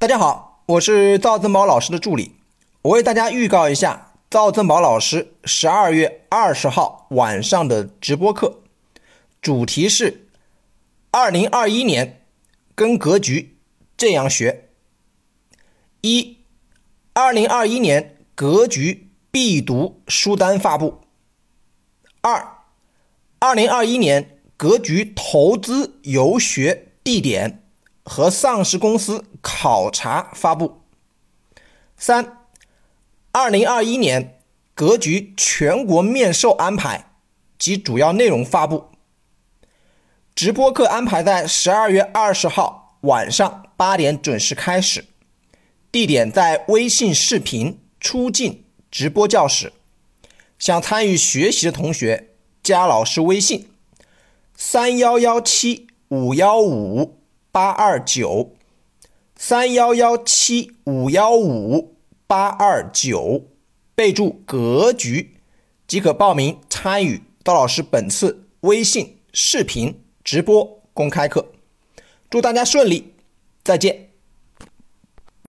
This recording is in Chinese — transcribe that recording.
大家好，我是赵增宝老师的助理。我为大家预告一下赵增宝老师十二月二十号晚上的直播课，主题是二零二一年跟格局这样学。一，二零二一年格局必读书单发布。二，二零二一年格局投资游学地点。和上市公司考察发布。三，二零二一年格局全国面授安排及主要内容发布。直播课安排在十二月二十号晚上八点准时开始，地点在微信视频出镜直播教室。想参与学习的同学，加老师微信：三幺幺七五幺五。八二九三幺幺七五幺五八二九，备注“格局”即可报名参与刀老师本次微信视频直播公开课。祝大家顺利，再见。